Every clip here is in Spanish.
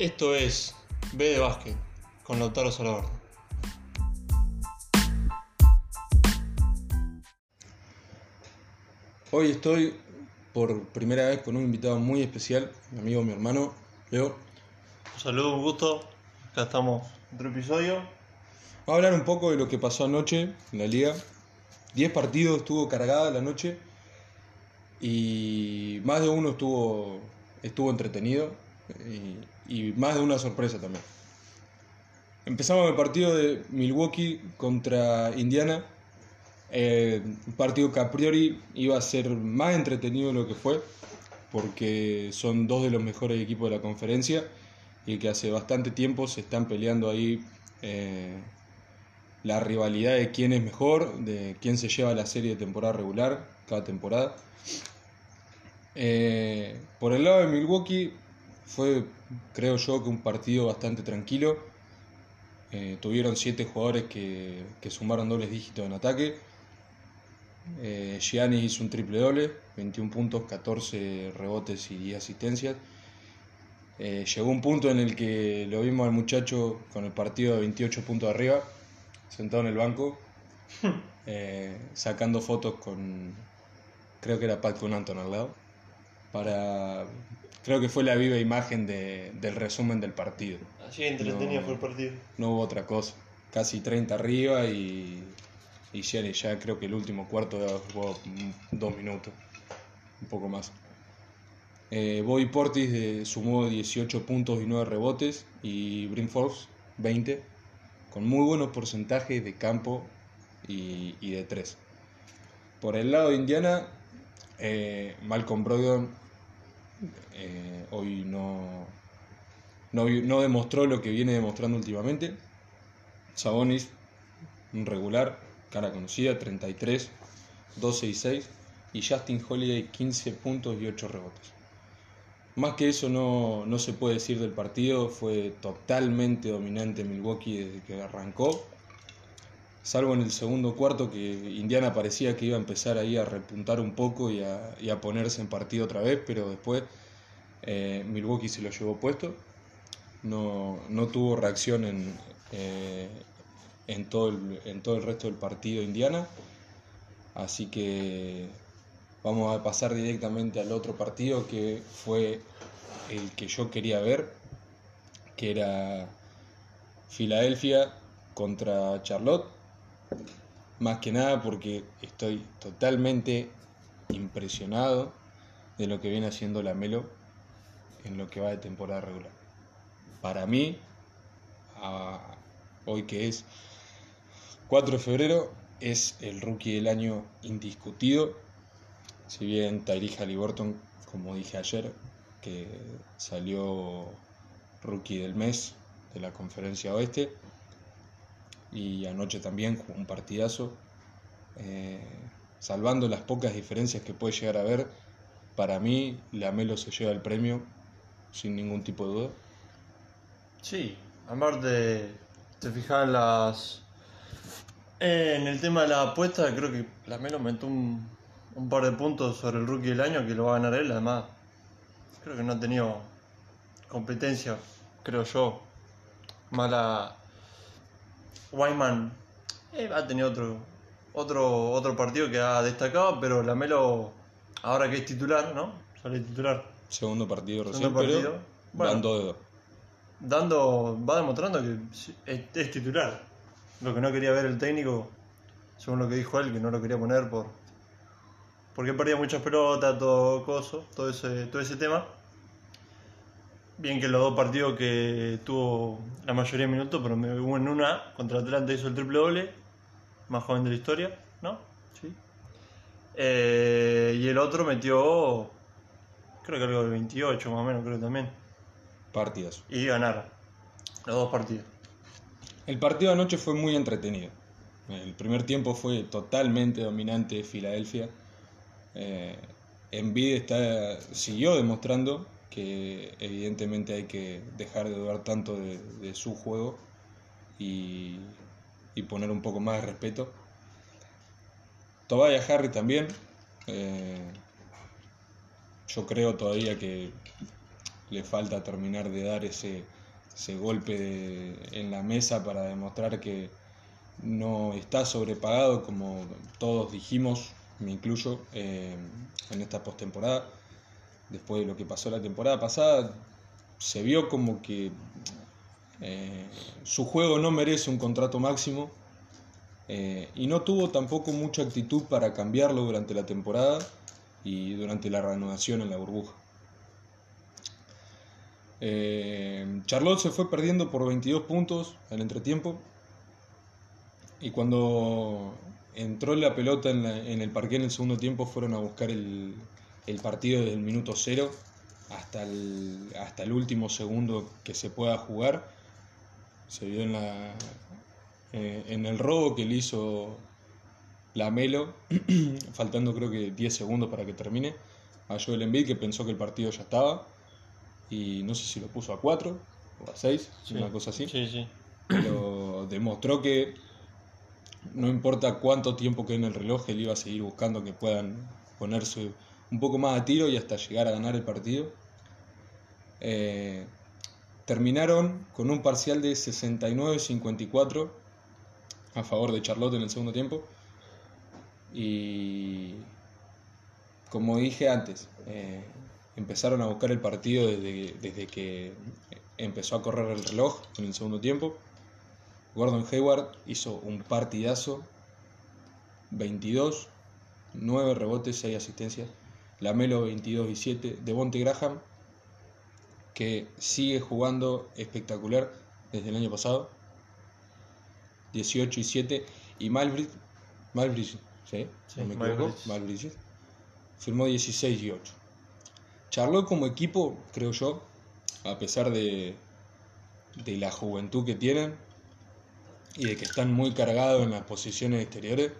Esto es B de Básquet con Lautaro Salvador. Hoy estoy por primera vez con un invitado muy especial, mi amigo, mi hermano, Leo. Un saludo, un gusto. Acá estamos, otro episodio. Vamos a hablar un poco de lo que pasó anoche en la liga. 10 partidos estuvo cargada la noche y más de uno estuvo, estuvo entretenido y, más de una sorpresa también. Empezamos el partido de Milwaukee contra Indiana. Eh, un partido que a priori iba a ser más entretenido de lo que fue, porque son dos de los mejores equipos de la conferencia y que hace bastante tiempo se están peleando ahí eh, la rivalidad de quién es mejor, de quién se lleva la serie de temporada regular cada temporada. Eh, por el lado de Milwaukee fue, creo yo, que un partido bastante tranquilo. Eh, tuvieron siete jugadores que, que, sumaron dobles dígitos en ataque. Eh, Giannis hizo un triple doble, 21 puntos, 14 rebotes y 10 asistencias. Eh, llegó un punto en el que lo vimos al muchacho con el partido de 28 puntos arriba, sentado en el banco, eh, sacando fotos con, creo que era Pat con Anton al lado, para, creo que fue la viva imagen de, del resumen del partido. Así entretenido No. fue el partido. No hubo otra cosa, casi 30 arriba y, y Giannis ya creo que el último cuarto jugó dos minutos, un poco más. Eh, Bobby Portis eh, sumó 18 puntos y 9 rebotes y Brim Forbes 20, con muy buenos porcentajes de campo y, y de 3. Por el lado de Indiana, eh, Malcolm Brogdon eh, hoy no, no, no demostró lo que viene demostrando últimamente. Sabonis, un regular, cara conocida, 33, 12 y 6. Y Justin Holiday, 15 puntos y 8 rebotes. Más que eso no, no se puede decir del partido, fue totalmente dominante Milwaukee desde que arrancó. Salvo en el segundo cuarto que Indiana parecía que iba a empezar ahí a repuntar un poco y a, y a ponerse en partido otra vez, pero después eh, Milwaukee se lo llevó puesto. No, no tuvo reacción en, eh, en, todo el, en todo el resto del partido Indiana. Así que vamos a pasar directamente al otro partido que fue el que yo quería ver, que era Filadelfia contra Charlotte. Más que nada porque estoy totalmente impresionado de lo que viene haciendo la Melo en lo que va de temporada regular. Para mí, hoy que es 4 de febrero, es el rookie del año indiscutido. Si bien Tyree Halliburton, como dije ayer, que salió rookie del mes de la conferencia oeste, y anoche también un partidazo, eh, salvando las pocas diferencias que puede llegar a haber, para mí Lamelo se lleva el premio sin ningún tipo de duda. Sí, aparte, te fijas en las. en el tema de la apuesta, creo que la Melo metió un, un par de puntos sobre el rookie del año que lo va a ganar él. Además, creo que no ha tenido competencia, creo yo. Mala. Wyman eh, ha tenido otro, otro, otro partido que ha destacado, pero la Melo, ahora que es titular, ¿no? Sale titular. Segundo partido recién, Segundo partido. pero Bueno. dando dedo. dando, va demostrando que es, es titular. Lo que no quería ver el técnico, según lo que dijo él, que no lo quería poner por porque perdía muchas pelotas, todo coso, todo ese, todo ese tema. Bien que los dos partidos que tuvo la mayoría de minutos, pero me hubo en una contra Atlanta hizo el triple doble, más joven de la historia, ¿no? Sí. Eh, y el otro metió, creo que algo de 28 más o menos, creo también Partidas. y ganar los dos partidos. El partido de anoche fue muy entretenido. El primer tiempo fue totalmente dominante de Filadelfia. Eh, Embiid está, siguió demostrando que evidentemente hay que dejar de dudar tanto de, su juego y, y poner un poco más de respeto. Tobias Harry también. eh, yo creo todavía que le falta terminar de dar ese, ese golpe en la mesa para demostrar que no está sobrepagado como todos dijimos, me incluyo, eh, en esta postemporada. Después de lo que pasó la temporada pasada, se vio como que eh, su juego no merece un contrato máximo eh, y no tuvo tampoco mucha actitud para cambiarlo durante la temporada y durante la reanudación en la burbuja. Eh, Charlotte se fue perdiendo por 22 puntos al entretiempo. Y cuando entró la pelota en, el parque en el segundo tiempo, fueron a buscar el, partido desde el minuto cero hasta el, hasta el último segundo que se pueda jugar. Se vio en, la, eh, en el robo que le hizo la Melo, faltando creo que 10 segundos para que termine, a Joel Embiid que pensó que el partido ya estaba y no sé si lo puso a 4 o a 6, una cosa así. Pero demostró que no importa cuánto tiempo quede en el reloj, él iba a seguir buscando que puedan ponerse un poco más a tiro y hasta llegar a ganar el partido. Eh, terminaron con un parcial de 69-54 a favor de Charlotte en el segundo tiempo. Y como dije antes, eh, empezaron a buscar el partido desde, desde que empezó a correr el reloj en el segundo tiempo. Gordon Hayward hizo un partidazo, 22, 9 rebotes, 6 asistencias. Lamelo 22 y 7. Devonte Graham, que sigue jugando espectacular desde el año pasado, 18 y 7. Y Malbridge, Malbridge ¿sí? ¿No me equivoco? Malbridge. Firmó 16 y 8. Charlotte como equipo, creo yo, a pesar de, de la juventud que tienen y de que están muy cargados en las posiciones exteriores,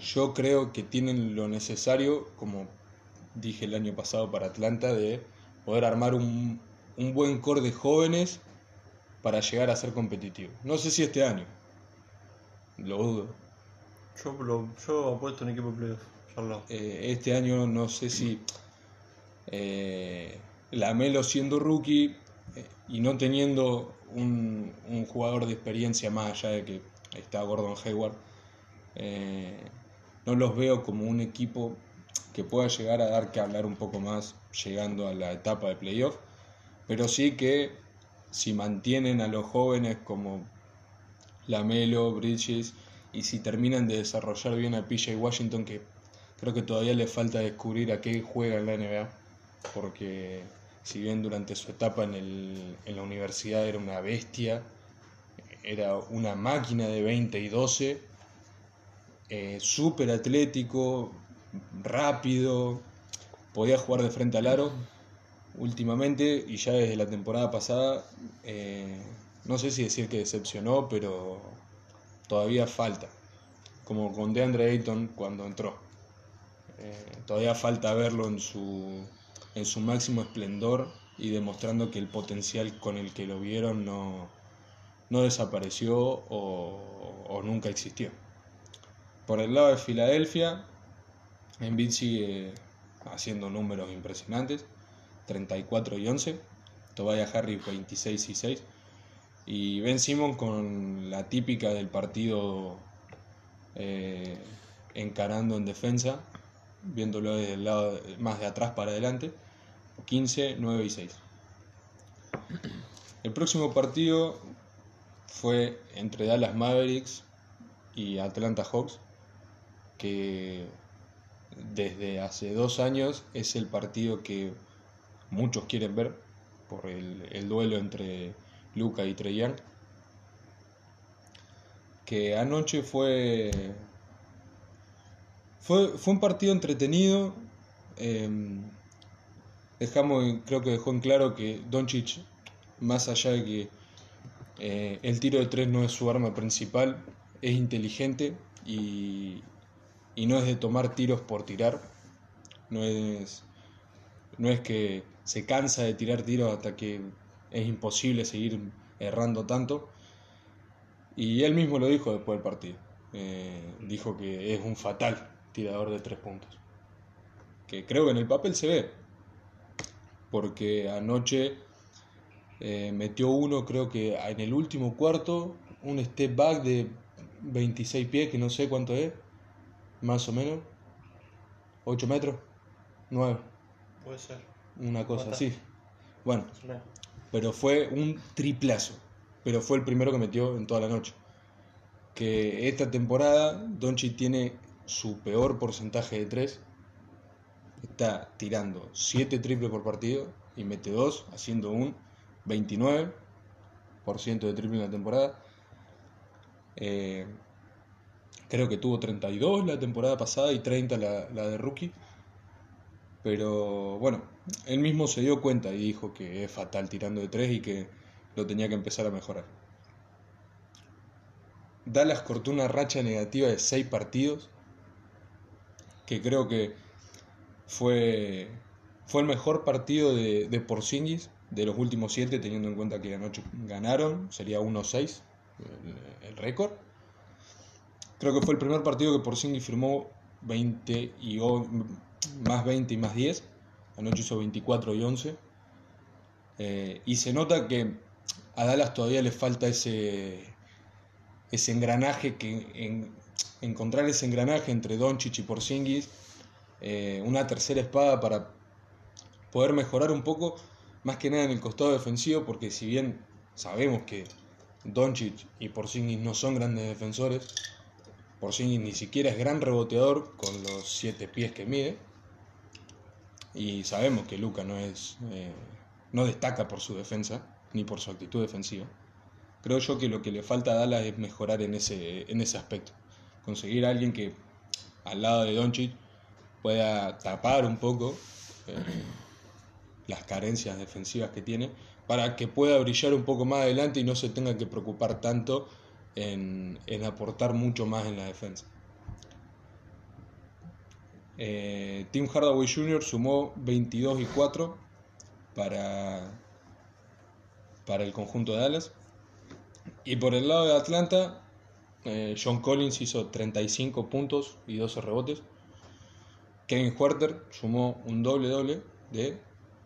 yo creo que tienen lo necesario, como dije el año pasado para Atlanta, de poder armar un, un buen core de jóvenes para llegar a ser competitivo. No sé si este año, lo dudo. Yo, yo apuesto en equipo playoff, eh, este año no sé si eh, Lamelo siendo rookie eh, y no teniendo un, jugador de experiencia más allá de que está Gordon Hayward, eh, no los veo como un equipo que pueda llegar a dar que hablar un poco más llegando a la etapa de playoff, pero sí que si mantienen a los jóvenes como Lamelo, Bridges, y si terminan de desarrollar bien a PJ Washington, que creo que todavía le falta descubrir a qué juega en la NBA, porque si bien durante su etapa en, el, en la universidad era una bestia, era una máquina de 20 y 12, eh, súper atlético, rápido, podía jugar de frente al aro. Últimamente, y ya desde la temporada pasada, eh, no sé si decir que decepcionó, pero todavía falta, como con DeAndre Ayton cuando entró. Eh, todavía falta verlo en su en su máximo esplendor y demostrando que el potencial con el que lo vieron no, no desapareció o, nunca existió. Por el lado de Filadelfia, Embiid sigue haciendo números impresionantes, 34 y 11, Tobias Harris 26 y 6, y Ben Simon con la típica del partido eh, encarando en defensa, viéndolo desde el lado más de atrás para adelante, 15, 9 y 6. El próximo partido fue entre Dallas Mavericks y Atlanta Hawks, que desde hace dos años es el partido que muchos quieren ver por el, duelo entre Luca y Trey que anoche fue fue, fue un partido entretenido. Em, dejamos, creo que dejó en claro que Doncic, más allá de que eh, el tiro de tres no es su arma principal, es inteligente y, y no es de tomar tiros por tirar. No es, no es que se cansa de tirar tiros hasta que es imposible seguir errando tanto. Y él mismo lo dijo después del partido. Eh, dijo que es un fatal tirador de tres puntos. Que creo que en el papel se ve. porque anoche eh, metió uno, creo que en el último cuarto, un step back de 26 pies, que no sé cuánto es, más o menos, 8 metros, 9, Puede ser. una cosa Bastante. así. Bueno, pero fue un triplazo. Pero fue el primero que metió en toda la noche. Que esta temporada Doncic tiene su peor porcentaje de 3. Está tirando 7 triples por partido y mete 2, haciendo un 29% de triple en la temporada. Eh, creo que tuvo 32 la temporada pasada y 30 la, la de rookie. Pero bueno, él mismo se dio cuenta y dijo que es fatal tirando de 3 y que lo tenía que empezar a mejorar. Dallas cortó una racha negativa de 6 partidos, que creo que fue, fue el mejor partido de, de Porzingis de los últimos 7, teniendo en cuenta que anoche ganaron, sería 1-6 el, el récord. Creo que fue el primer partido que Porzingis firmó 20 y más 20 y más 10. Anoche hizo 24 y 11. Eh, y se nota que a Dallas todavía le falta ese, ese engranaje, que en- encontrar ese engranaje entre Doncic y Porzingis, eh, una tercera espada para poder mejorar un poco, más que nada en el costado defensivo, porque si bien sabemos que Doncic y Porzingis no son grandes defensores, Porzingis ni siquiera es gran reboteador con los 7 pies que mide, y sabemos que Luca no es eh, no destaca por su defensa ni por su actitud defensiva. Creo yo que lo que le falta a Dallas es mejorar en ese, en ese aspecto. Conseguir a alguien que al lado de Doncic pueda tapar un poco eh, las carencias defensivas que tiene para que pueda brillar un poco más adelante y no se tenga que preocupar tanto en, en aportar mucho más en la defensa. Eh, Tim Hardaway Jr. sumó 22 y 4 para, para el conjunto de Dallas. Y por el lado de Atlanta, eh, John Collins hizo 35 puntos y 12 rebotes. Kevin Huerter sumó un doble doble de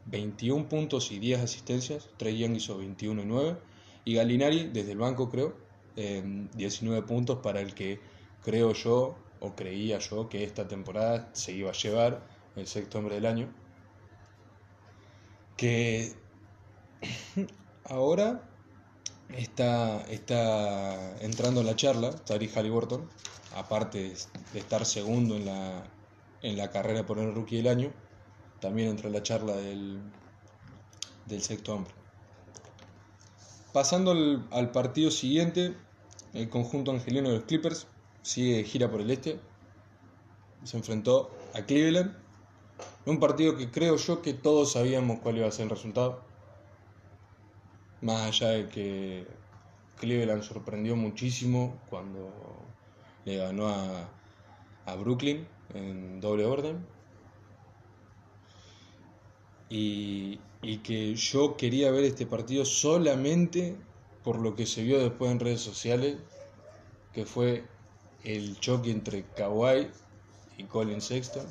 21 puntos y 10 asistencias. Trey Young hizo 21 y 9. Y Galinari, desde el banco creo, eh, 19 puntos para el que creo yo, o creía yo, que esta temporada se iba a llevar el sexto hombre del año. Que ahora está, está entrando en la charla, Tari Halliburton, aparte de estar segundo en la, en la carrera por el rookie del año, también entra en la charla del, del sexto hombre. Pasando al, al partido siguiente, el conjunto angelino de los Clippers sigue de gira por el este. Se enfrentó a Cleveland. Un partido que creo yo que todos sabíamos cuál iba a ser el resultado. Más allá de que Cleveland sorprendió muchísimo cuando le ganó a, Brooklyn en doble orden. Y que yo quería ver este partido solamente por lo que se vio después en redes sociales, que fue el choque entre Kawhi y Colin Sexton.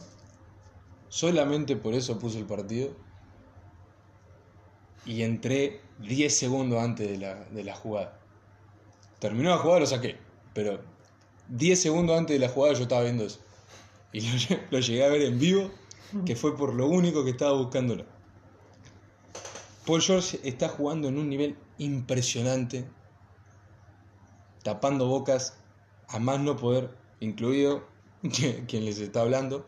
Solamente por eso puse el partido. Y entré 10 segundos antes de la, de la jugada. Terminó la jugada, lo saqué. Pero 10 segundos antes de la jugada yo estaba viendo eso. Y lo, lle- lo llegué a ver en vivo, que fue por lo único que estaba buscándolo. Paul George está jugando en un nivel impresionante, tapando bocas a más no poder, incluido quien les está hablando.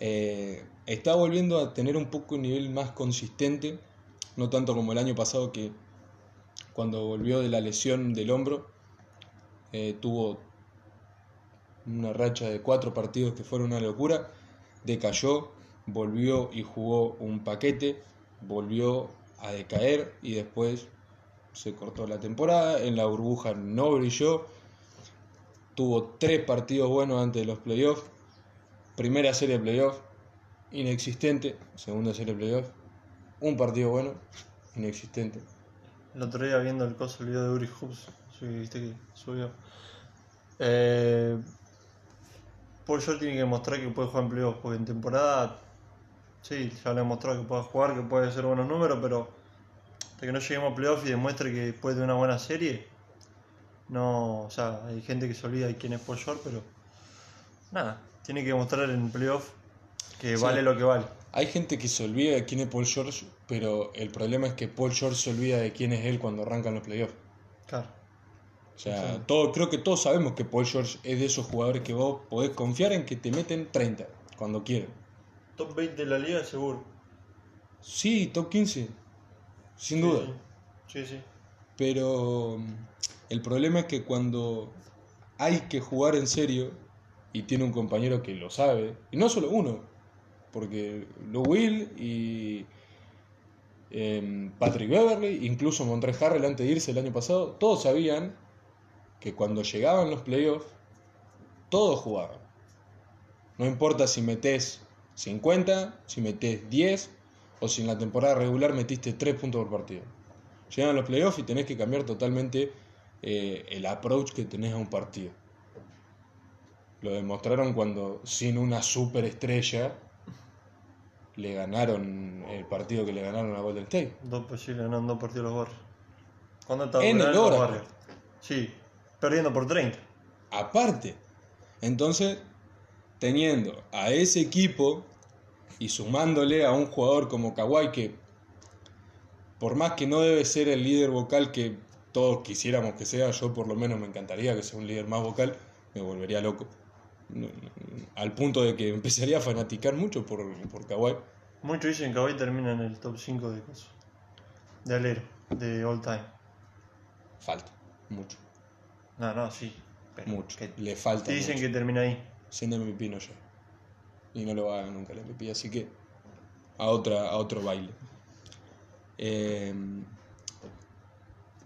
Eh, está volviendo a tener un poco un nivel más consistente, no tanto como el año pasado que cuando volvió de la lesión del hombro eh, tuvo una racha de cuatro partidos que fueron una locura, decayó, volvió y jugó un paquete, volvió a decaer y después se cortó la temporada, en la burbuja no brilló, tuvo tres partidos buenos antes de los playoffs, primera serie de playoffs, inexistente, segunda serie de playoffs, un partido bueno, inexistente. El otro día viendo el coso, el video de Uri Hoops, sí, viste que subió. Eh, Paul George tiene que demostrar que puede jugar en playoffs, porque en temporada Sí, ya le he mostrado que puede jugar, que puede hacer buenos números, pero hasta que no lleguemos a playoff y demuestre que puede de una buena serie, no, o sea, hay gente que se olvida de quién es Paul George, pero nada, tiene que demostrar en playoff que Sí. vale lo que vale. Hay gente que se olvida de quién es Paul George, pero el problema es que Paul George se olvida de quién es él cuando arrancan los playoffs. Claro. O sea, Sí. todo, creo que todos sabemos que Paul George es de esos jugadores que vos podés confiar en que te meten 30 cuando quieren. Top 20 de la liga, seguro. Sí, top 15, sin Sí, duda. Sí, sí. Pero mm, el problema es que cuando hay que jugar en serio y tiene un compañero que lo sabe, y no solo uno, porque Lou Will y em, Patrick Beverly, incluso Montre Harrell antes de irse el año pasado, todos sabían que cuando llegaban los playoffs, todos jugaban. No importa si metés 50, si metés 10 o si en la temporada regular metiste 3 puntos por partido. Llegan los playoffs y tenés que cambiar totalmente eh, el approach que tenés a un partido. Lo demostraron cuando sin una superestrella le ganaron el partido que le ganaron a Golden State. Dos posibles ganando dos partidos los Warriors. ¿Cuándo estaba En el los. Warriors? Sí, perdiendo por 30. Aparte, entonces, teniendo a ese equipo y sumándole a un jugador como Kawhi que, por más que no debe ser el líder vocal que todos quisiéramos que sea, yo por lo menos me encantaría que sea un líder más vocal, me volvería loco. Al punto de que empezaría a fanaticar mucho por, por Kawhi. Muchos dicen que hoy termina en el top 5 de cosas. De alero, de all time. Falta, mucho, No, no, sí. pero mucho. que Le falta. te dicen mucho. que termina ahí. Siendo MVP no llega. Y no lo va a ganar nunca el MVP, así que a, otra, a otro baile. Eh,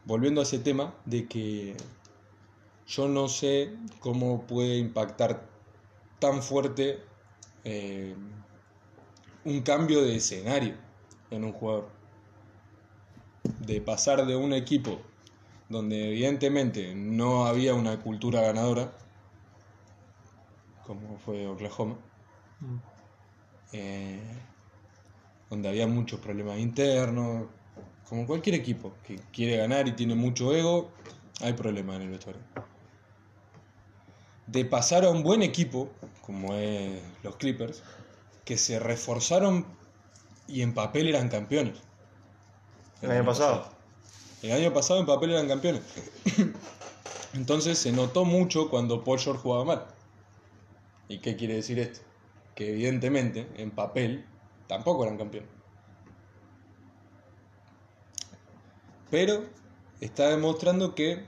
volviendo a ese tema de que yo no sé cómo puede impactar tan fuerte eh, un cambio de escenario en un jugador. De pasar de un equipo donde evidentemente no había una cultura ganadora, como fue Oklahoma, eh, donde había muchos problemas internos, como cualquier equipo que quiere ganar y tiene mucho ego, hay problemas en el vestuario. De pasar a un buen equipo, como es los Clippers, que se reforzaron y en papel eran campeones. El año pasado. El año pasado en papel eran campeones. Entonces se notó mucho cuando Paul George jugaba mal. ¿Y qué quiere decir esto? Que evidentemente en papel tampoco eran campeones. Pero está demostrando que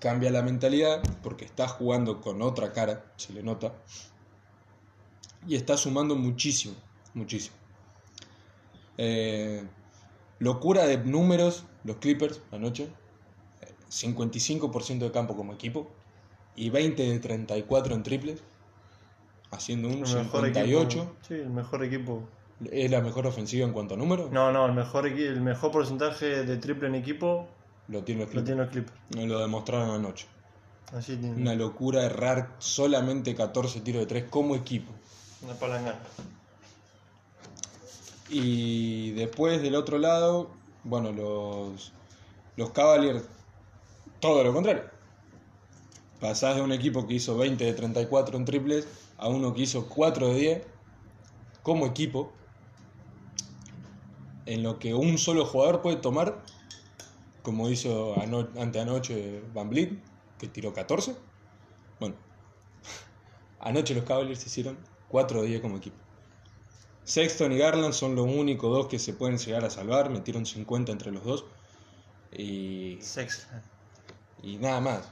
cambia la mentalidad porque está jugando con otra cara, se le nota. Y está sumando muchísimo, muchísimo. Eh, locura de números, los Clippers anoche. 55% de campo como equipo y 20 de 34 en triples, haciendo un El mejor 58. equipo. Sí, el mejor equipo. ¿Es la mejor ofensiva en cuanto a números? No, no, el mejor, el mejor porcentaje de triple en equipo Lo tiene los lo Clippers. Clippers. No lo demostraron anoche. Así tiene. Una locura errar solamente 14 tiros de 3 como equipo. Una palangana. Y después del otro lado, bueno, los, los Cavaliers, todo lo contrario. Pasás de un equipo que hizo 20 de 34 en triples a uno que hizo 4 de 10 como equipo, en lo que un solo jugador puede tomar, como hizo ano anteanoche Van Vliet, que tiró 14. Bueno, anoche los Cavaliers hicieron 4 de 10 como equipo. Sexton y Garland son los únicos dos que se pueden llegar a salvar, metieron 50 entre los dos. Y, Sex. y nada más.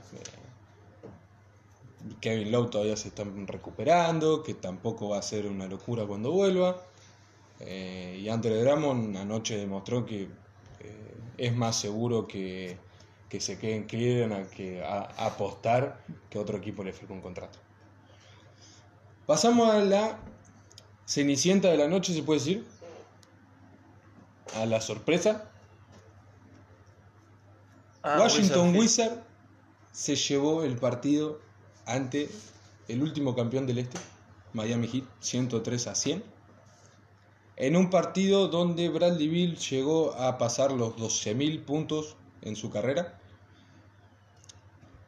Kevin Lowe todavía se está recuperando, que tampoco va a ser una locura cuando vuelva. Eh, y Andre Drummond anoche demostró que eh, es más seguro que, que se quede en Cleveland a, que a, a apostar que otro equipo le firme un contrato. Pasamos a la cenicienta de la noche, se puede decir. A la sorpresa. Ah, Washington Wizard. Wizard se llevó el partido ante el último campeón del este, Miami Heat, 103 a 100. en un partido donde Bradley Bill llegó a pasar los 12.000 puntos en su carrera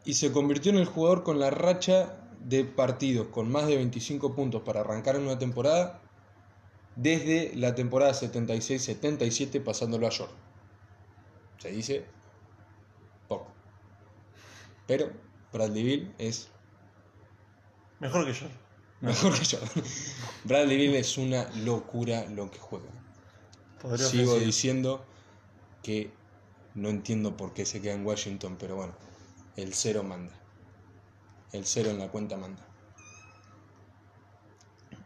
y se convirtió en el jugador con la racha de partidos con más de 25 puntos para arrancar en una temporada desde la temporada 76-77 pasándolo a Jordan. Se dice poco. Pero Bradley Bill es Mejor que yo. mejor que Jordan. Bradley Bill es una locura lo que juega. Podría Sigo ofrecer. diciendo que no entiendo por qué se queda en Washington, pero bueno, el cero manda. El cero en la cuenta manda.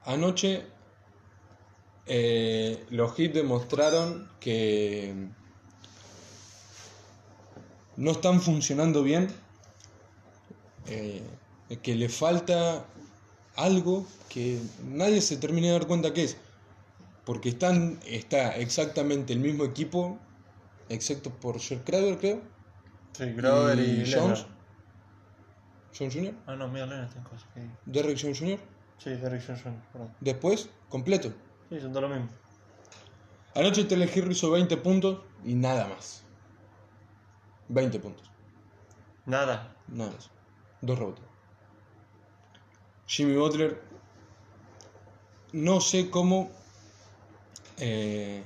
Anoche eh, los hits demostraron que no están funcionando bien, eh, que le falta algo que nadie se termina de dar cuenta que es. Porque están, está exactamente el mismo equipo, excepto por Jer Crowder, creo. Sí, Grover y, y. Jones. John Jr., Ah, no, mira, Leonard está en cosas. que- Derrick Jones Jr., Sí, Derrick Jones Jr., perdón. después, completo. Sí, son todo lo mismo. Anoche Telehir hizo 20 puntos y nada más. 20 puntos, Nada. nada más. Dos rebotes. Jimmy Butler, no sé cómo. eh,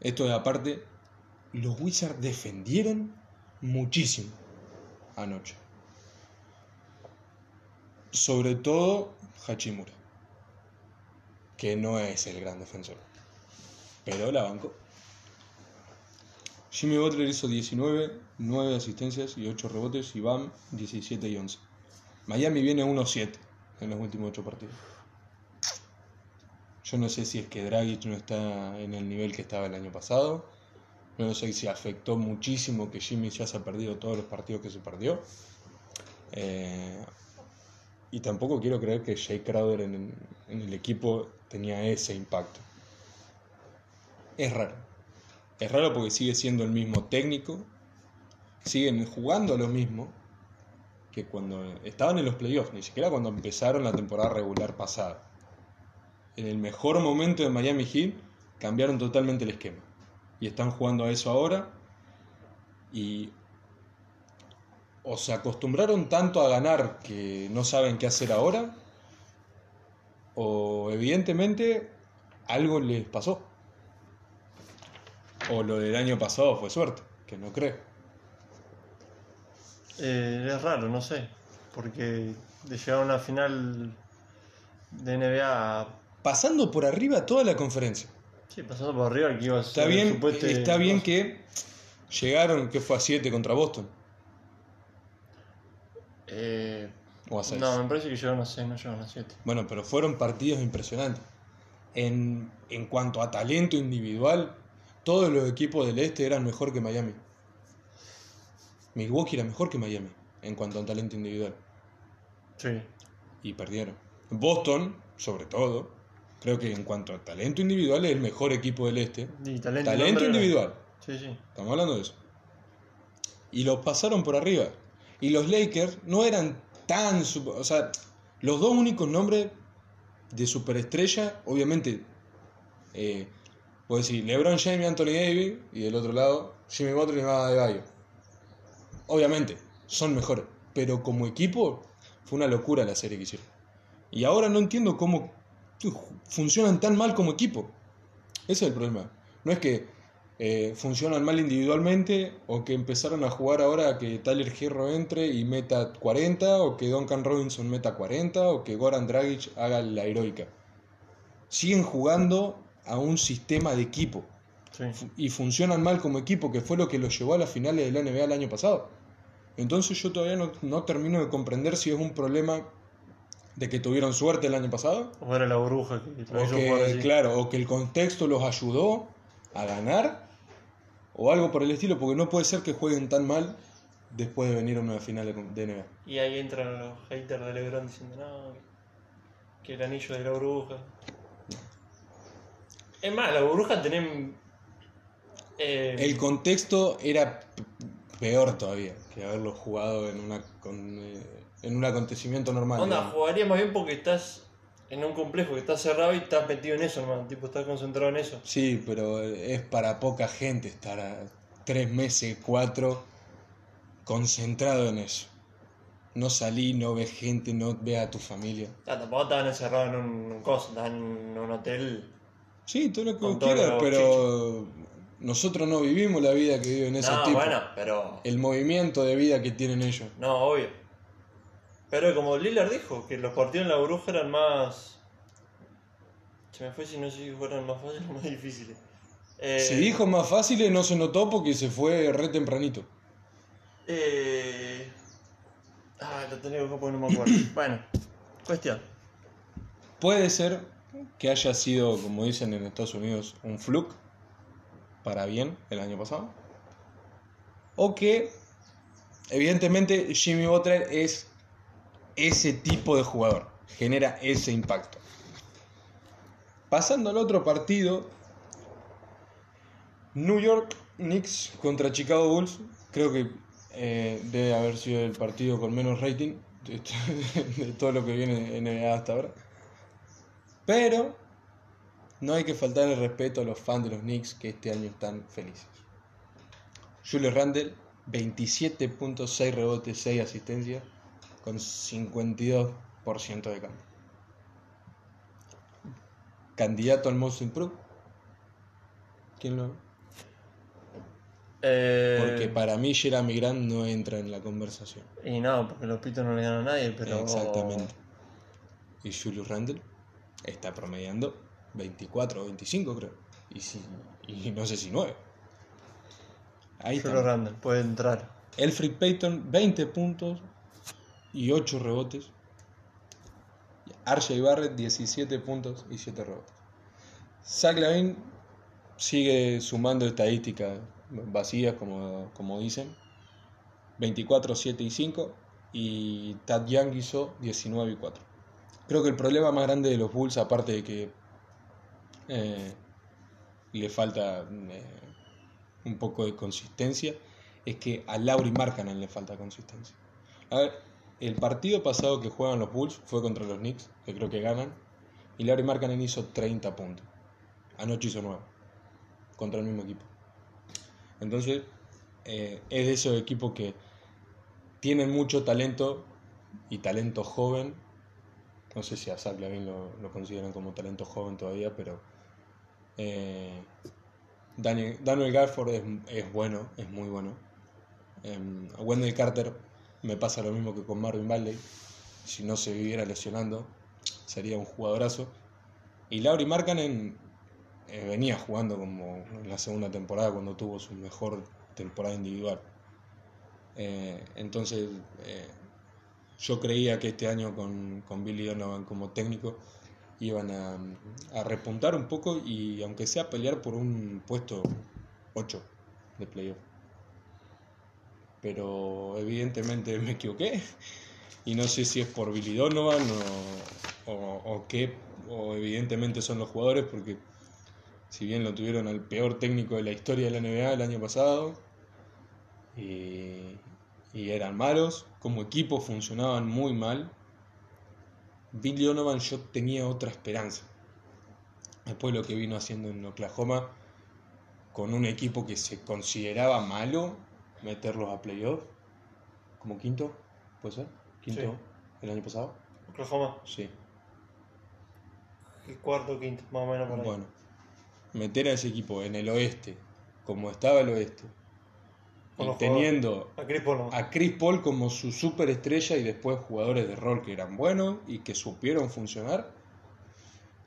esto es aparte. Los Wizards defendieron muchísimo anoche. Sobre todo Hachimura, que no es el gran defensor, pero la bancó. Jimmy Butler hizo 19, 9 asistencias y 8 rebotes y Bam 17 y 11. Miami viene 1-7 en los últimos 8 partidos. Yo no sé si es que Dragic no está en el nivel que estaba el año pasado. No sé si afectó muchísimo que Jimmy ya se ha perdido todos los partidos que se perdió. Eh, y tampoco quiero creer que Jay Crowder en, en el equipo tenía ese impacto. Es raro. Es raro porque sigue siendo el mismo técnico. Siguen jugando lo mismo que cuando estaban en los playoffs, ni siquiera cuando empezaron la temporada regular pasada. En el mejor momento de Miami Heat cambiaron totalmente el esquema. Y están jugando a eso ahora. Y o se acostumbraron tanto a ganar que no saben qué hacer ahora. O evidentemente algo les pasó. O lo del año pasado fue suerte, que no creo. Eh, es raro, no sé. Porque de llegar a una final de NBA. Pasando por arriba toda la conferencia. Sí, pasando por arriba, que iba a ser Está bien, supuesto- está bien que llegaron, que fue a 7 contra Boston. Eh, O a 6. no, me parece que llegaron a 6, no llegaron a 7. Bueno, pero fueron partidos impresionantes. En, en cuanto a talento individual, todos los equipos del este eran mejor que Miami. Milwaukee era mejor que Miami en cuanto a talento individual. Sí. Y perdieron. Boston, sobre todo, creo que en cuanto a talento individual es el mejor equipo del este. Y talento, individual. Sí, sí. Estamos hablando de eso. Y los pasaron por arriba. Y los Lakers no eran tan... O sea, los dos únicos nombres de superestrella, obviamente, eh, puedo decir, LeBron James y Anthony Davis, y del otro lado, Jimmy Butler y Bama de Bayo. Obviamente, son mejores. Pero como equipo, fue una locura la serie que hicieron. Y ahora no entiendo cómo funcionan tan mal como equipo. Ese es el problema. No es que eh, funcionan mal individualmente o que empezaron a jugar ahora que Tyler Hero entre y meta 40 o que Duncan Robinson meta 40 o que Goran Dragic haga la heroica. Siguen jugando a un sistema de equipo sí. y funcionan mal como equipo, que fue lo que los llevó a las finales de la NBA el año pasado. Entonces yo todavía no, no termino de comprender si es un problema de que tuvieron suerte el año pasado O era la burbuja que o que, claro, o que el contexto los ayudó a ganar o algo por el estilo, porque no puede ser que jueguen tan mal después de venir a una final de, de NBA. Y ahí entran los haters de LeBron diciendo, no, que el anillo de la burbuja. Es más, la burbuja tienen... eh, El contexto era peor todavía que haberlo jugado en, una, con, eh, en un acontecimiento normal. onda, digamos. jugaría más bien porque estás en un complejo que está cerrado y estás metido en eso, hermano. Tipo, estás concentrado en eso. Sí, pero es para poca gente estar a tres meses, cuatro, concentrado en eso. No salí, no ves gente, no ve a tu familia. Ah, tampoco estaban encerrados en un, un coso, estaban en un hotel. Sí, todo lo que quieras, pero nosotros no vivimos la vida que viven esos no, tipos. bueno, pero. El movimiento de vida que tienen ellos. No, obvio. Pero como Lillard dijo, que los partidos en la bruja eran más. Se me fue si no sé si fueran más fáciles o más difíciles. Eh, Si dijo más fáciles, no se notó porque se fue re tempranito. Eh... Ah, lo tenía que porque no me acuerdo. bueno, cuestión. Puede ser que haya sido, como dicen en Estados Unidos, un fluke para bien el año pasado. O que, evidentemente, Jimmy Butler es ese tipo de jugador, genera ese impacto. Pasando al otro partido, New York Knicks contra Chicago Bulls, creo que eh, debe haber sido el partido con menos rating de, todo lo que viene en NBA hasta ahora. Pero no hay que faltar el respeto a los fans de los Knicks que este año están felices. Julius Randle, 27.6 rebotes, 6 asistencias, con 52% de campo. Candidato al Most Improved. ¿Quién lo.? Eh, Porque para mí Jeremy Grant no entra en la conversación. Y no, porque los pitos no le ganan a nadie, pero. Exactamente. Y Julius Randle está promediando 24 o 25, creo. Y, si, y no sé si 9. Ahí Solo está. Randall puede entrar. Elfrid Payton, 20 puntos y 8 rebotes. RJ Barrett, 17 puntos y 7 rebotes. Zach Lavin sigue sumando estadísticas vacías, como, como dicen. 24, 7 y 5. Y Tad Young hizo 19 y 4. Creo que el problema más grande de los Bulls, aparte de que eh, le falta eh, un poco de consistencia, es que a Lauri Markkanen le falta consistencia. A ver, el partido pasado que juegan los Bulls fue contra los Knicks, que creo que ganan, y Lauri Markkanen hizo 30 puntos. Anoche hizo 9, contra el mismo equipo. Entonces, eh, es de esos equipos que tienen mucho talento y talento joven. No sé si a Zach Lavin lo, lo consideran como talento joven todavía, pero eh, Daniel, Daniel Garford es, es bueno, es muy bueno. Em, Wendell Carter me pasa lo mismo que con Marvin Bagley. Si no se viviera lesionando, sería un jugadorazo. Y Lauri Markkanen eh, venía jugando como en la segunda temporada cuando tuvo su mejor temporada individual. Eh, entonces, yo creía que este año con, con Billy Donovan como técnico iban a, a repuntar un poco y aunque sea pelear por un puesto 8 de playoff. Pero evidentemente me equivoqué y no sé si es por Billy Donovan o, o, o qué, o evidentemente son los jugadores porque si bien lo tuvieron al peor técnico de la historia de la NBA el año pasado y, y eran malos, como equipo funcionaban muy mal, Billy Donovan yo tenía otra esperanza. Después lo que vino haciendo en Oklahoma con un equipo que se consideraba malo, meterlos a playoff como quinto, ¿puede ser? Quinto Sí. el año pasado. Oklahoma, Sí. el cuarto, quinto, más o menos por ahí. Bueno, meter a ese equipo en el oeste, como estaba el oeste, y teniendo A Chris Paul no. a Chris Paul como su superestrella y después jugadores de rol que eran buenos y que supieron funcionar,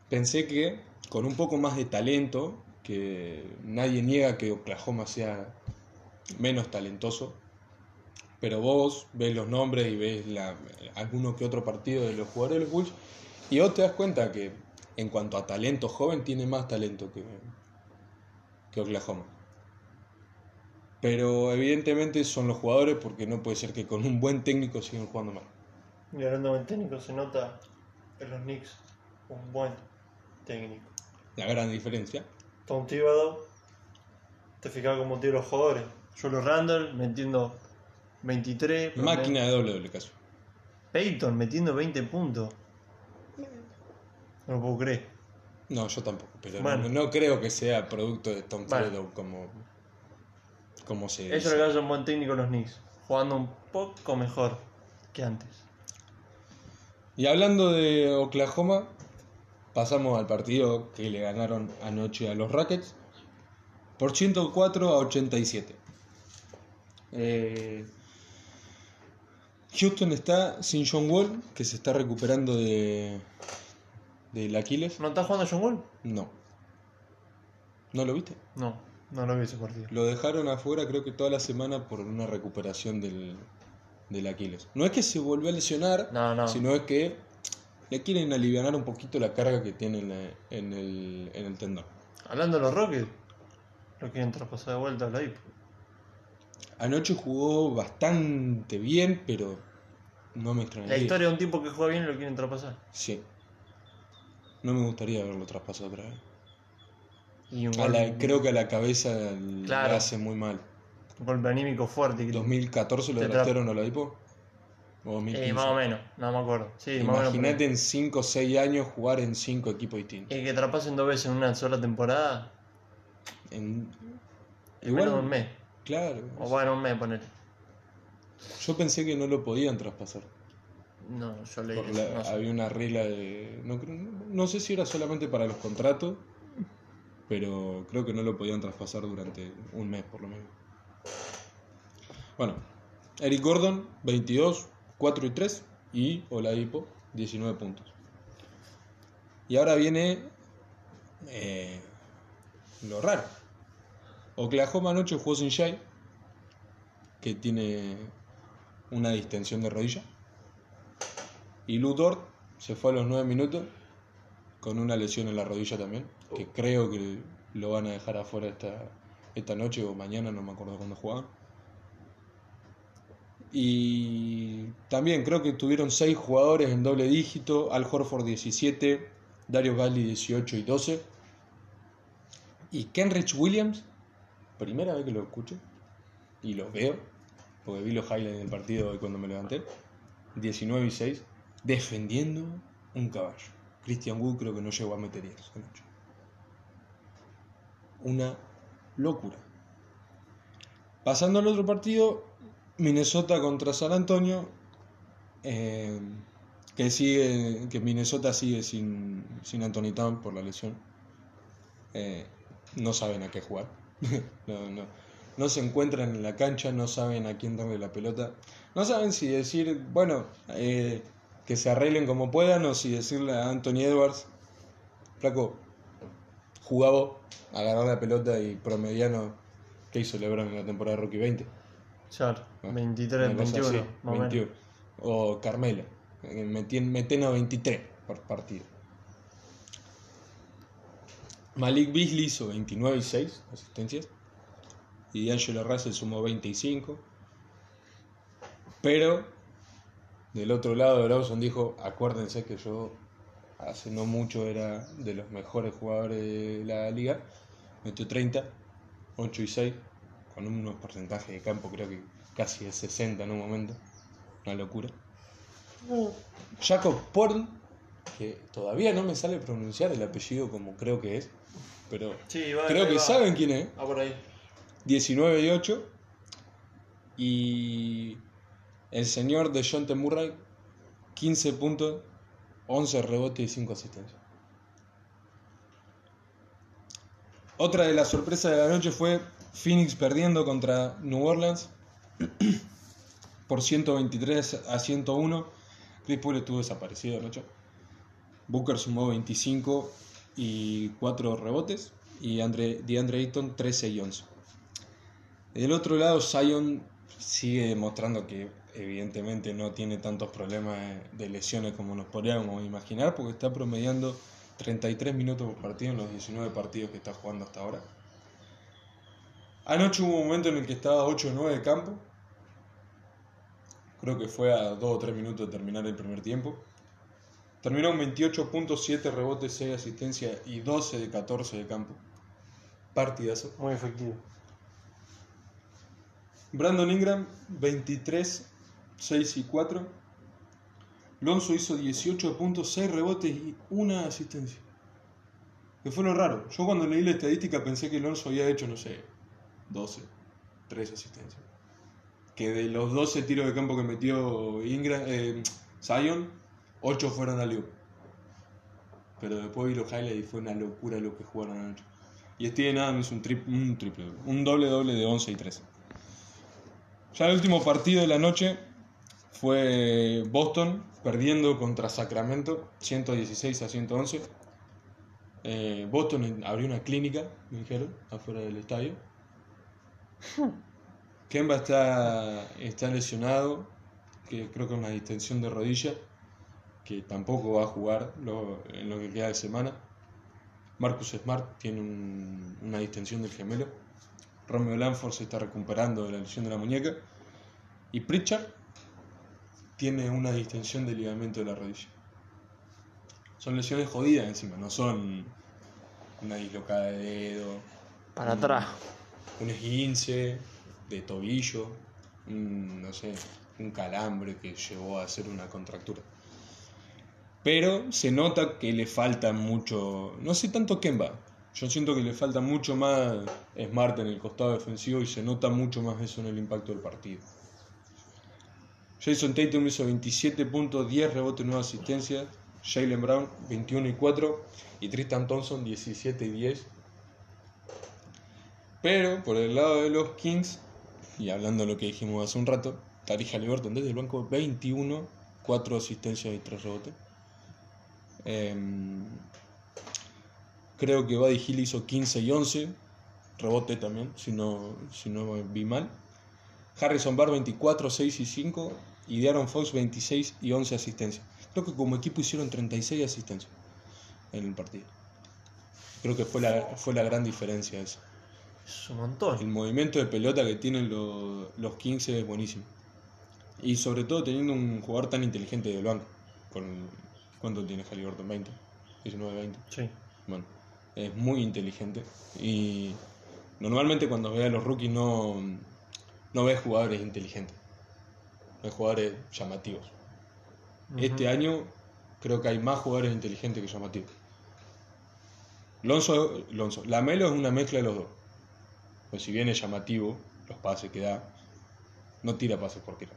pensé que con un poco más de talento, que nadie niega que Oklahoma sea menos talentoso, pero vos ves los nombres y ves la, alguno que otro partido de los jugadores de los Bulls y vos te das cuenta que en cuanto a talento joven tiene más talento que, que Oklahoma. Pero evidentemente son los jugadores porque no puede ser que con un buen técnico sigan jugando mal. Y hablando del técnico, se nota en los Knicks un buen técnico. La gran diferencia. Tom Thibodeau, te fijaba cómo tiene los jugadores. Julio Randall metiendo 23. promedio. Máquina de doble doble caso. Peyton metiendo 20 puntos. No lo puedo creer. No, yo tampoco, pero Bueno. no, no creo que sea producto de Tom Bueno. Thibodeau como, como se Eso es dice. lo que hace un buen técnico los Knicks. Jugando un poco mejor que antes. Y hablando de Oklahoma, pasamos al partido que le ganaron anoche a los Rockets por 104 a 87. Eh, Houston está sin John Wall, que se está recuperando de del Aquiles. ¿No está jugando John Wall? No. ¿No lo viste? No, no lo vi ese partido. Lo dejaron afuera creo que toda la semana por una recuperación del, del Aquiles. No es que se volvió a lesionar, No, no. sino es que le quieren aliviar un poquito la carga que tiene en, la- en el, en el tendón. Hablando de los Rockets, lo quieren traspasar de vuelta a la IP. Anoche jugó bastante bien, pero no me extrañaría. La historia de un tipo que juega bien y lo quieren traspasar. Sí. No me gustaría verlo traspasado otra vez. Y un, A la- creo que a la cabeza le Claro. hace muy mal. un golpe anímico fuerte. que- 2014 lo draftearon a la Ipo. O 2015. Eh, más o menos, no me acuerdo. Sí. Imagínate en 5 o 6 años jugar en 5 equipos distintos. Y que traspasen dos veces en una sola temporada, En, en menos de un mes. Claro. O bueno, un mes, poner. Yo pensé que no lo podían traspasar. No, yo leí eso, la- no sé. Había una regla de. No, creo- no sé si era solamente para los contratos, pero creo que no lo podían traspasar durante un mes por lo menos. Bueno, Eric Gordon, 22, 4 y 3, y Oladipo, 19 puntos. Y ahora viene eh, lo raro. Oklahoma anoche jugó sin Shai, que tiene una distensión de rodilla. Y Lou Dort se fue a los 9 minutos con una lesión en la rodilla también, que creo que lo van a dejar afuera esta, esta noche o mañana, no me acuerdo cuándo jugaban. Y también creo que tuvieron 6 jugadores en doble dígito, Al Horford 17, Dario Galli 18 y 12. Y Kenrich Williams, primera vez que lo escucho y lo veo, porque vi los highlights del partido hoy cuando me levanté, 19 y 6, defendiendo un caballo. Christian Wood creo que no llegó a meter 10 anoche. Una locura. Pasando al otro partido, Minnesota contra San Antonio, eh, que sigue, que Minnesota sigue sin, sin Anthony por la lesión. Eh, no saben a qué jugar. no, no, no se encuentran en la cancha, no saben a quién darle la pelota. No saben si decir, bueno, eh, que se arreglen como puedan o si decirle a Anthony Edwards, flaco, jugaba, agarrar la pelota y promediano que hizo LeBron en la temporada de Rookie 20. Claro, Ah, 23, Una cosa 21, así, más o menos. 21. O Carmelo, eh, metien- meten a 23 por partido. Malik Beasley hizo 29 y 6 asistencias. Y D'Angelo Russell sumó 25. Pero del otro lado, Lawson dijo: Acuérdense que yo hace no mucho era de los mejores jugadores de la liga. Metió 30, 8 y 6, con unos porcentajes de campo, creo que casi de 60 en un momento. Una locura. Jacob Porn, que todavía no me sale pronunciar el apellido como creo que es, pero Sí, va, creo ahí que va. saben quién es. Ah, por ahí. 19 y 8. Y el señor de John T. Murray, 15 puntos, 11 rebotes y 5 asistencias. Otra de las sorpresas de la noche fue Phoenix perdiendo contra New Orleans por 123 a 101. Chris Paul estuvo desaparecido anoche. Booker sumó 25 y 4 rebotes. Y Andre, DeAndre Ayton 13 y 11. Del otro lado, Zion sigue demostrando que evidentemente no tiene tantos problemas de lesiones como nos podríamos imaginar, porque está promediando 33 minutos por partido en los 19 partidos que está jugando hasta ahora. Anoche hubo un momento en el que estaba 8 o 9 de campo. Creo que fue a 2 o 3 minutos de terminar el primer tiempo. Terminó en 28 puntos, 7 rebotes, 6 asistencias y 12 de 14 de campo. Partidazo. Muy efectivo. Brandon Ingram, 23, 6 y 4. Lonzo hizo 18 puntos, 6 rebotes y una asistencia. Que fue lo raro. Yo cuando leí la estadística pensé que Lonzo había hecho, no sé, 12, 3 asistencias. Que de los 12 tiros de campo que metió Ingram, eh, Zion, 8 fueron a Liu. Pero después vi los highlights y fue una locura lo que jugaron anoche. Y Steven Adams un, tri- un triple, un doble doble de 11 y 13. Ya el último partido de la noche fue Boston perdiendo contra Sacramento 116 a 111. Eh, Boston abrió una clínica, me dijeron, afuera del estadio. Kemba está, está lesionado, que creo que es una distensión de rodilla, que tampoco va a jugar lo- en lo que queda de semana. Marcus Smart tiene un- una distensión del gemelo. Romeo Lanford se está recuperando de la lesión de la muñeca. Y Pritchard tiene una distensión del ligamento de la rodilla. Son lesiones jodidas encima, no son una dislocada de dedo, Para atrás. un esguince de tobillo, un, no sé, un calambre que llevó a hacer una contractura. Pero se nota que le falta mucho, no sé tanto Kemba, yo siento que le falta mucho más Smart en el costado defensivo y se nota mucho más eso en el impacto del partido. Jason Tatum hizo 27 puntos, 10 rebotes, 9 asistencias. Jalen Brown 21 y 4 y Tristan Thompson 17 y 10. Pero por el lado de los Kings, y hablando de lo que dijimos hace un rato, Tari Halliburton desde el banco 21, 4 asistencias y 3 rebotes. Em, creo que Buddy Hill hizo 15 y 11, rebote también, si no, si no vi mal. Harrison Barr 24, 6 y 5 y De'Aaron Fox 26 y 11 asistencias. Creo que como equipo hicieron 36 asistencias en el partido. Creo que fue la, fue la gran diferencia esa. Es un montón. El movimiento de pelota que tienen los, los Kings es buenísimo. Y sobre todo teniendo un jugador tan inteligente del banco. Con, ¿Cuánto tiene Halliburton? ¿20? 19, 20. Sí. Bueno, es muy inteligente. Y normalmente cuando ve a los rookies no, no ves jugadores inteligentes. Ves jugadores llamativos. Este año creo que hay más jugadores inteligentes que llamativos. Lonzo, Lonzo, Lamelo es una mezcla de los dos. Pues si bien es llamativo, los pases que da, no tira pases por tirar.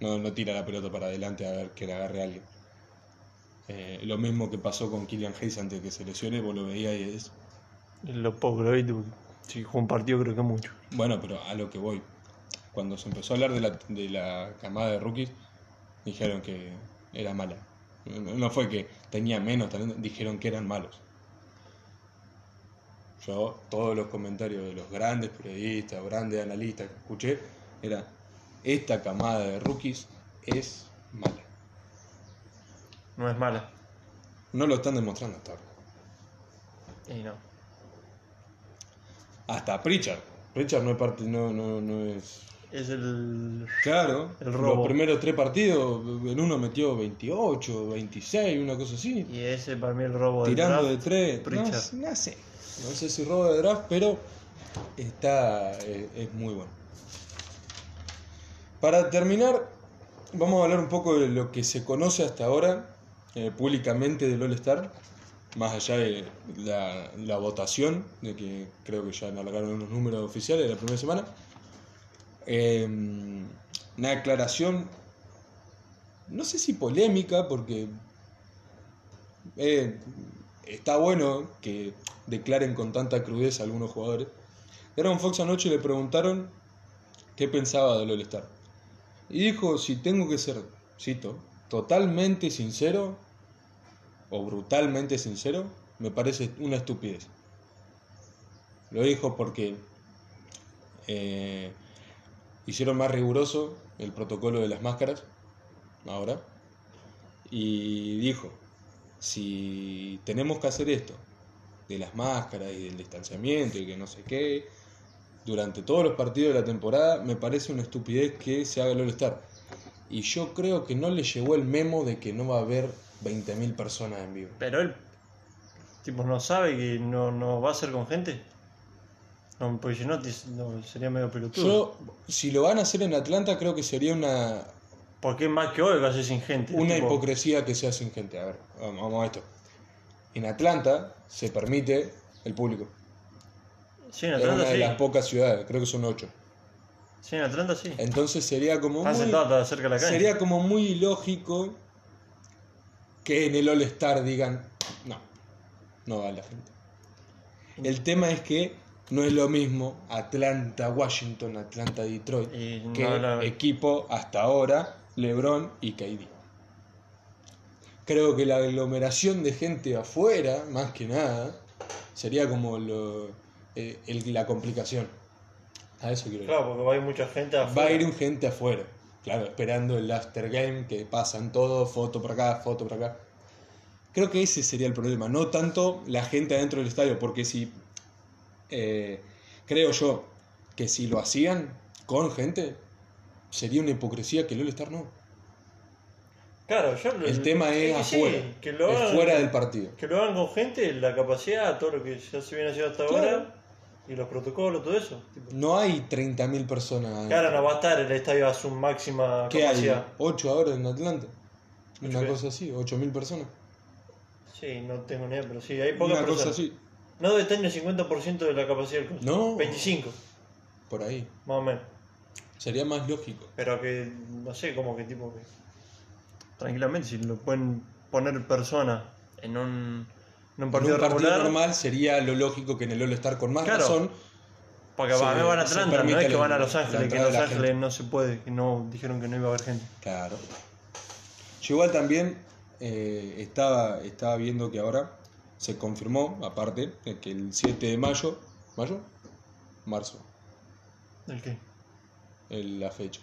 No, no tira la pelota para adelante a ver que la agarre alguien. Eh, lo mismo que pasó con Killian Hayes antes de que se lesione, vos lo veías y es. Lo porque si jugó un partido creo que mucho. Bueno, pero a lo que voy. Cuando se empezó a hablar de la, de la camada de rookies, dijeron que era mala. No fue que tenía menos talento, dijeron que eran malos. Yo, todos los comentarios de los grandes periodistas, grandes analistas que escuché, era, esta camada de rookies es mala. No es mala. No lo están demostrando hasta ahora. Y no. Hasta Pritchard. Pritchard no es parte, no, no, no es Es el. Claro, El robo. los primeros tres partidos, en uno metió 28, 26, una cosa así, Y ese para mí el robo tirando draft, de tres. No, no sé, no sé si robo de draft, pero está eh, es muy bueno. Para terminar, vamos a hablar un poco de lo que se conoce hasta ahora eh, públicamente del All-Star, más allá de la, la votación, de que creo que ya alargaron unos números oficiales de la primera semana. Eh, una declaración, no sé si polémica, porque eh, está bueno que declaren con tanta crudeza algunos jugadores. Aaron Fox anoche le preguntaron qué pensaba del All-Star. Y dijo, si tengo que ser, cito, totalmente sincero o brutalmente sincero, me parece una estupidez. Lo dijo porque eh, hicieron más riguroso el protocolo de las máscaras ahora y dijo, si tenemos que hacer esto, de las máscaras y del distanciamiento y que no sé qué, durante todos los partidos de la temporada, me parece una estupidez que se haga el All-Star. Y yo creo que no le llegó el memo de que no va a haber 20.000 personas en vivo. Pero él, tipo, no sabe que no, no va a ser con gente. No, porque si no, sería medio pelotudo. Yo, si lo van a hacer en Atlanta, creo que sería una, Porque es más que hoy que hace sin gente. Una tipo, hipocresía que sea sin gente. A ver, vamos vamos a esto. En Atlanta se permite el público. Sí, en Es Atlanta una de sí. las pocas ciudades, creo que son ocho. Sí, en Atlanta sí. Entonces sería como muy, cerca de la cancha. sería como muy ilógico que en el All Star digan no, no va la gente. El tema es que no es lo mismo Atlanta, Washington, Atlanta, Detroit, Y no que equipo hasta ahora LeBron y KD. Creo que la aglomeración de gente afuera, más que nada, sería como lo, eh, el- la complicación. A eso quiero ir. Claro, porque va a ir mucha gente Va a afuera. ir gente afuera, claro, esperando el after game, que pasan todo, foto por acá, foto por acá. Creo que ese sería el problema, no tanto la gente adentro del estadio, porque si, eh, creo yo, que si lo hacían con gente, sería una hipocresía que el All-Star no. Claro, yo lo- El tema es que sí, afuera, que lo es hagan- fuera del partido. Que lo hagan con gente, la capacidad, todo lo que ya se viene haciendo hasta Claro. ahora, y los protocolos, todo eso. tipo. No hay 30.000 personas. Claro, no va a estar el estadio a su máxima ¿Qué hay? capacidad. ¿8 ahora en Atlanta? Una qué? cosa así, 8.000 personas. Sí, no tengo ni idea, pero sí, hay pocas Una cosa personas. así, No debe tener el 50% de la capacidad del coso. No. 25, por ahí. más o menos. Sería más lógico. Pero que, no sé, como que tipo que... Tranquilamente, si lo pueden poner personas en un, en un En partido un partido normal sería lo lógico que en el All-Star con más Claro. razón. Porque se- van a Atlanta, no es que la- van a Los Ángeles, que en Los Ángeles gente. no se puede, que no dijeron que no iba a haber gente. Claro. Yo igual también eh, estaba, estaba viendo que ahora se confirmó, aparte, de que el 7 de mayo, ¿mayo? Marzo, ¿Del qué? el- la fecha.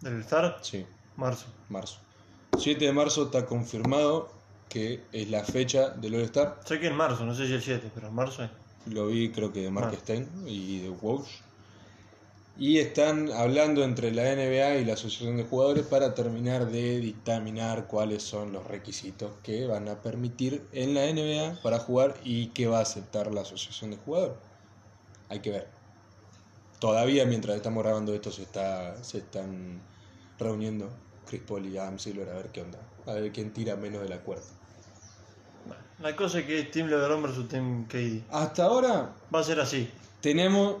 ¿Del Star? Sí, Marzo. marzo. 7 de marzo está confirmado que es la fecha del All-Star. Sé que en marzo, no sé si el 7, pero en marzo es. Lo vi creo que de Mark Ah. Stein y de Walsh. Y están hablando entre la NBA y la Asociación de Jugadores para terminar de dictaminar cuáles son los requisitos que van a permitir en la NBA para jugar y qué va a aceptar la Asociación de Jugadores. Hay que ver. Todavía mientras estamos grabando esto se está se están reuniendo Chris Paul y Adam Silver a ver qué onda. A ver quién tira menos de la cuerda. La cosa es que es Team LeBron versus Team KD. Hasta ahora Va a ser así. tenemos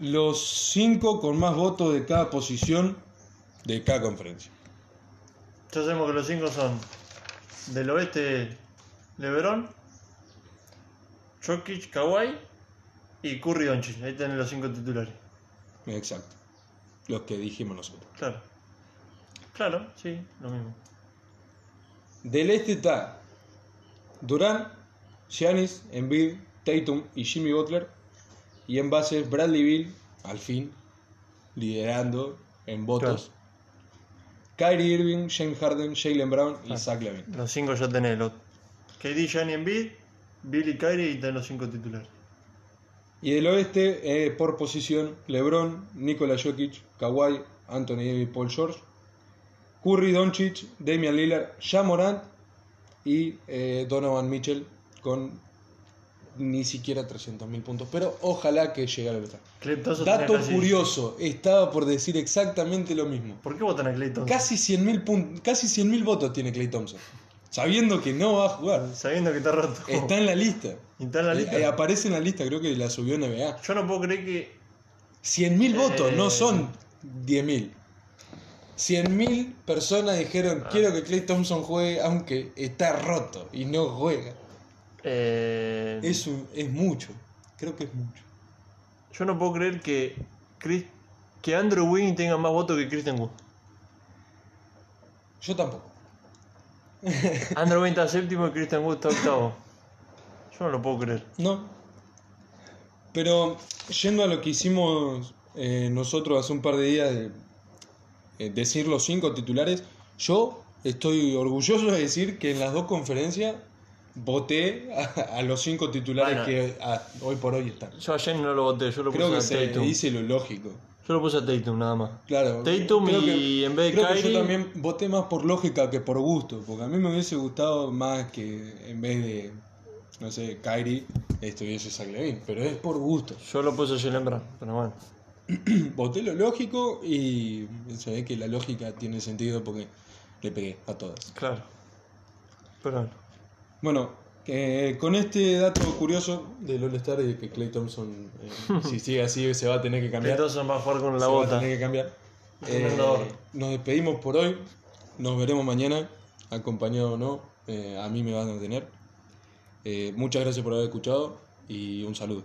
los cinco con más votos de cada posición de cada conferencia. Ya sabemos que los 5 son del oeste LeBron, Jokic, Kawhi y Curry Doncic. Ahí tienen los 5 titulares. Exacto. Los que dijimos nosotros. Claro. Claro, sí, lo mismo. Del este está Durán, Giannis, Embiid, Tatum y Jimmy Butler. Y en base Bradley Bill, al fin, liderando en votos. Kyrie Irving, James Harden, Jalen Brown y Ah. Zach Lavin. Los 5 ya tenés. Los KD, Gianni Embiid, Billy Kyrie y tenés los 5 titulares. Y del oeste, eh, por posición, LeBron, Nikola Jokic, Kawhi, Anthony Davis, Paul George, Curry, Doncic, Damian Lillard, Ja Morant y eh, Donovan Mitchell con ni siquiera 300.000 puntos. Pero ojalá que llegue. Clay Thompson tenía Dato curioso, estaba por decir exactamente lo mismo. ¿Por qué votan a Clay Thompson? Casi 100.000 pun- casi 100.000 votos tiene Clay Thompson. Sabiendo que no va a jugar. Sabiendo que está roto. Está en la lista. ¿Y está en la Eh, lista? eh, aparece en la lista, creo que la subió NBA. Yo no puedo creer que 100.000 votos, no Eh. son 10.000. 100.000 personas dijeron, Ah. quiero que Clay Thompson juegue aunque está roto y no juega. Eh, Es, un- es mucho, creo que es mucho. yo no puedo creer que Chris- que Andrew Wiggins tenga más votos que Christian Wood. Yo tampoco. Andrew Wiggins está séptimo y Christian Wood está octavo. Yo no lo puedo creer. No. Pero yendo a lo que hicimos eh, nosotros hace un par de días de eh, decir los cinco titulares, yo estoy orgulloso de decir que en las dos conferencias voté a, a los cinco titulares Bueno. que a- hoy por hoy están. Yo ayer no lo voté, yo lo Creo que puse a se Tatum. dice lo lógico. Yo lo puse a Tatum nada más. Claro. Tatum creo y en vez de creo que Kyrie- yo también voté más por lógica que por gusto, porque a mí me hubiese gustado más que en vez de, no sé, Kyrie, estuviese Zach Levine, pero es por gusto. Yo lo puse a Jalen Brown, pero bueno. voté lo lógico y se ve que la lógica tiene sentido porque le pegué a todas. Claro. Pero bueno. Eh, con este dato curioso del All-Star y de que Clay Thompson, eh, si sigue así, se va a tener que cambiar. Entonces va a jugar con la se va a bota. tener que cambiar. Eh, nos despedimos por hoy. Nos veremos mañana, acompañado o no. eh, a mí me van a tener. Eh, muchas gracias por haber escuchado y un saludo.